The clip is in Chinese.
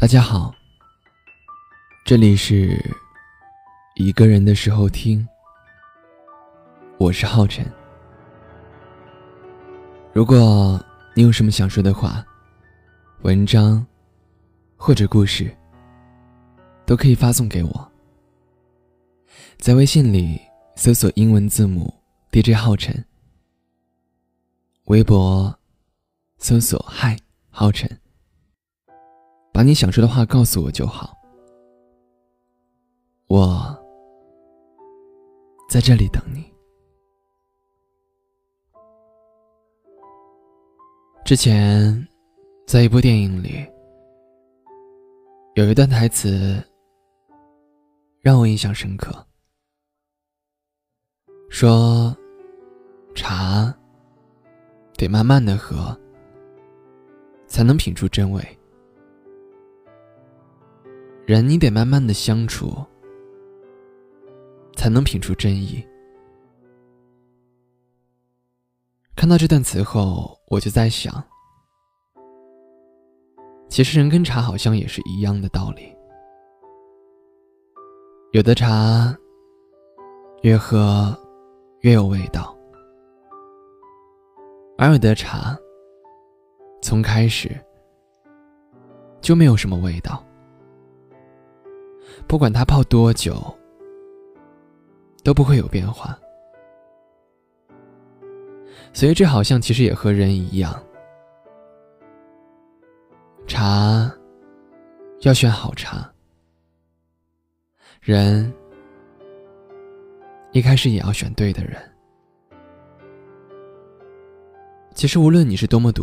大家好，这里是一个人的时候听，我是浩辰。如果你有什么想说的话，文章或者故事，都可以发送给我，在微信里搜索英文字母 DJ 浩辰，微博搜索嗨浩辰。把你想说的话告诉我就好，我在这里等你。之前在一部电影里，有一段台词让我印象深刻，说茶得慢慢的喝，才能品出真味。人你得慢慢的相处，才能品出真意。看到这段词后，我就在想，其实人跟茶好像也是一样的道理。有的茶越喝越有味道，而有的茶从开始就没有什么味道。不管它泡多久，都不会有变化。所以这好像其实也和人一样，茶要选好茶，人一开始也要选对的人。其实无论你是多么独。